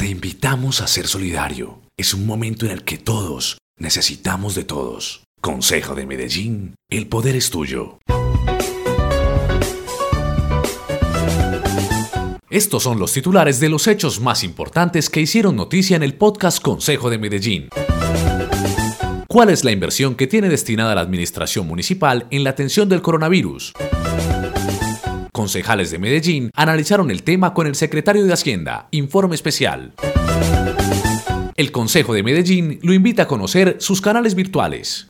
Te invitamos a ser solidario. Es un momento en el que todos necesitamos de todos. Consejo de Medellín, el poder es tuyo. Estos son los titulares de los hechos más importantes que hicieron noticia en el podcast Consejo de Medellín. ¿Cuál es la inversión que tiene destinada la Administración Municipal en la atención del coronavirus? Concejales de Medellín analizaron el tema con el secretario de Hacienda. Informe especial. El Consejo de Medellín lo invita a conocer sus canales virtuales.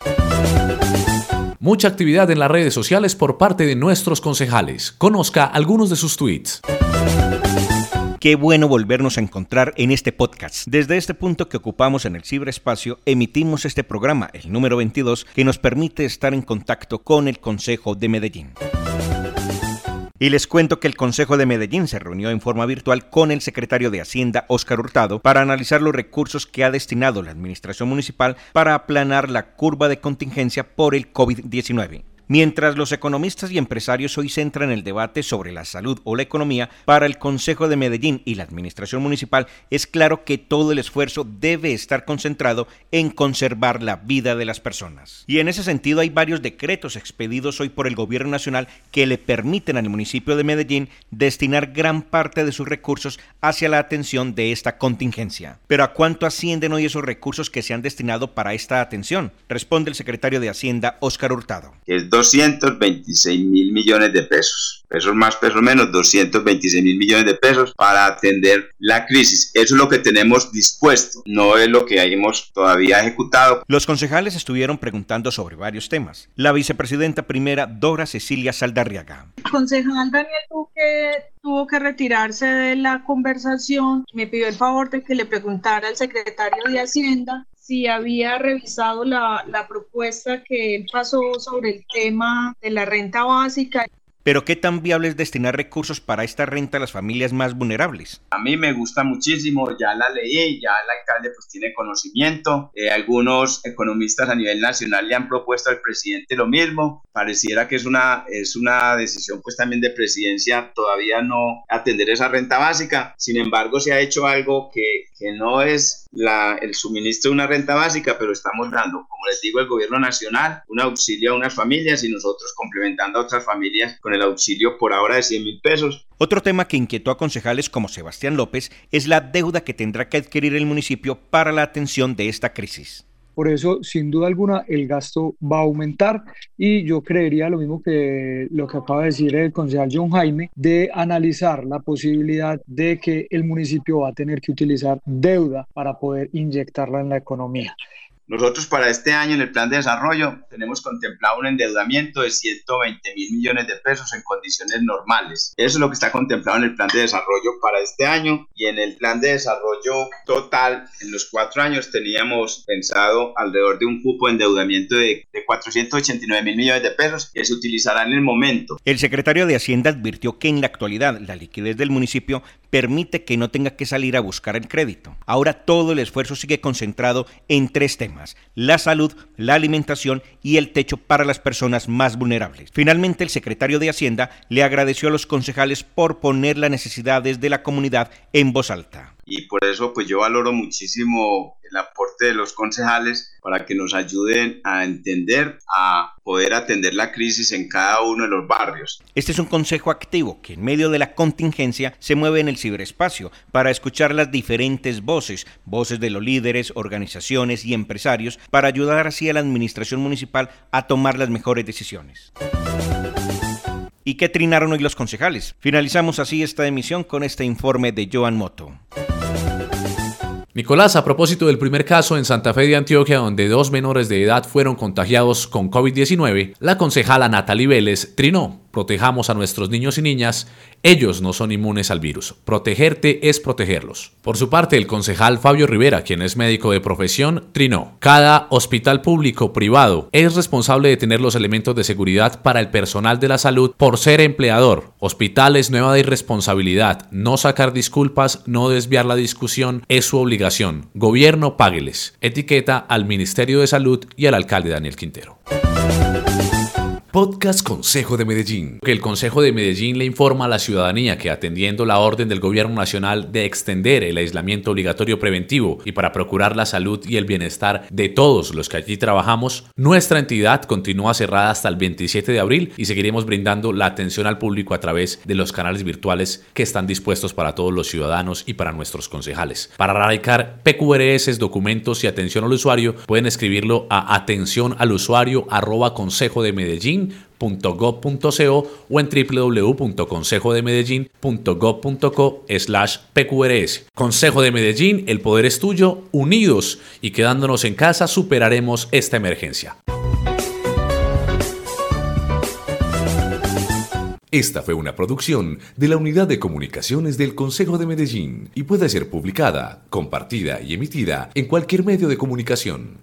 Mucha actividad en las redes sociales por parte de nuestros concejales. Conozca algunos de sus tweets. Qué bueno volvernos a encontrar en este podcast. Desde este punto que ocupamos en el ciberespacio, emitimos este programa, el número 22, que nos permite estar en contacto con el Consejo de Medellín. Y les cuento que el Consejo de Medellín se reunió en forma virtual con el secretario de Hacienda, Óscar Hurtado, para analizar los recursos que ha destinado la Administración Municipal para aplanar la curva de contingencia por el COVID-19. Mientras los economistas y empresarios hoy centran el debate sobre la salud o la economía, para el Consejo de Medellín y la Administración Municipal es claro que todo el esfuerzo debe estar concentrado en conservar la vida de las personas. Y en ese sentido hay varios decretos expedidos hoy por el Gobierno Nacional que le permiten al municipio de Medellín destinar gran parte de sus recursos hacia la atención de esta contingencia. Pero ¿a cuánto ascienden hoy esos recursos que se han destinado para esta atención? Responde el secretario de Hacienda, Óscar Hurtado. 226 mil millones de pesos. Pesos más, pesos menos, 226 mil millones de pesos para atender la crisis. Eso es lo que tenemos dispuesto, no es lo que hemos todavía ejecutado. Los concejales estuvieron preguntando sobre varios temas. La vicepresidenta primera, Dora Cecilia Saldarriaga. Concejal Daniel Duque tuvo que retirarse de la conversación. Me pidió el favor de que le preguntara al secretario de Hacienda si había revisado la, la propuesta que él pasó sobre el tema de la renta básica. Pero ¿qué tan viable es destinar recursos para esta renta a las familias más vulnerables? A mí me gusta muchísimo, ya la leí, ya el alcalde pues tiene conocimiento, eh, algunos economistas a nivel nacional le han propuesto al presidente lo mismo, pareciera que es una, es una decisión pues también de presidencia todavía no atender esa renta básica, sin embargo se ha hecho algo que, que no es la, el suministro de una renta básica, pero estamos dando, como les digo, el gobierno nacional un auxilio a unas familias y nosotros complementando a otras familias con el auxilio por ahora de 100 mil pesos. Otro tema que inquietó a concejales como Sebastián López es la deuda que tendrá que adquirir el municipio para la atención de esta crisis. Por eso, sin duda alguna, el gasto va a aumentar y yo creería lo mismo que lo que acaba de decir el concejal John Jaime, de analizar la posibilidad de que el municipio va a tener que utilizar deuda para poder inyectarla en la economía. Nosotros para este año en el plan de desarrollo tenemos contemplado un endeudamiento de 120 mil millones de pesos en condiciones normales. Eso es lo que está contemplado en el plan de desarrollo para este año y en el plan de desarrollo total en los cuatro años teníamos pensado alrededor de un cupo de endeudamiento de, de 489 mil millones de pesos que se utilizará en el momento. El secretario de Hacienda advirtió que en la actualidad la liquidez del municipio permite que no tenga que salir a buscar el crédito. Ahora todo el esfuerzo sigue concentrado en tres temas, la salud, la alimentación y el techo para las personas más vulnerables. Finalmente, el secretario de Hacienda le agradeció a los concejales por poner las necesidades de la comunidad en voz alta y por eso pues yo valoro muchísimo el aporte de los concejales para que nos ayuden a entender, a poder atender la crisis en cada uno de los barrios. Este es un consejo activo que en medio de la contingencia se mueve en el ciberespacio para escuchar las diferentes voces, voces de los líderes, organizaciones y empresarios para ayudar así a la administración municipal a tomar las mejores decisiones. ¿Y qué trinaron hoy los concejales? Finalizamos así esta emisión con este informe de Joan Moto. Nicolás, a propósito del primer caso en Santa Fe de Antioquia donde dos menores de edad fueron contagiados con COVID-19, la concejala Natalie Vélez trinó protejamos a nuestros niños y niñas, ellos no son inmunes al virus. Protegerte es protegerlos. Por su parte, el concejal Fabio Rivera, quien es médico de profesión, trinó. Cada hospital público privado es responsable de tener los elementos de seguridad para el personal de la salud por ser empleador. Hospitales nueva de irresponsabilidad. No sacar disculpas, no desviar la discusión, es su obligación. Gobierno, págueles. Etiqueta al Ministerio de Salud y al alcalde Daniel Quintero. Podcast Consejo de Medellín. Que el Consejo de Medellín le informa a la ciudadanía que atendiendo la orden del Gobierno Nacional de extender el aislamiento obligatorio preventivo y para procurar la salud y el bienestar de todos los que allí trabajamos, nuestra entidad continúa cerrada hasta el 27 de abril y seguiremos brindando la atención al público a través de los canales virtuales que están dispuestos para todos los ciudadanos y para nuestros concejales. Para radicar PQRS, documentos y atención al usuario, pueden escribirlo a atención al usuario arroba consejo de Medellín medellín.gov.co o en www.consejodemedellín.gov.co slash. Consejo de Medellín, el poder es tuyo, unidos y quedándonos en casa superaremos esta emergencia. Esta fue una producción de la Unidad de Comunicaciones del Consejo de Medellín y puede ser publicada, compartida y emitida en cualquier medio de comunicación.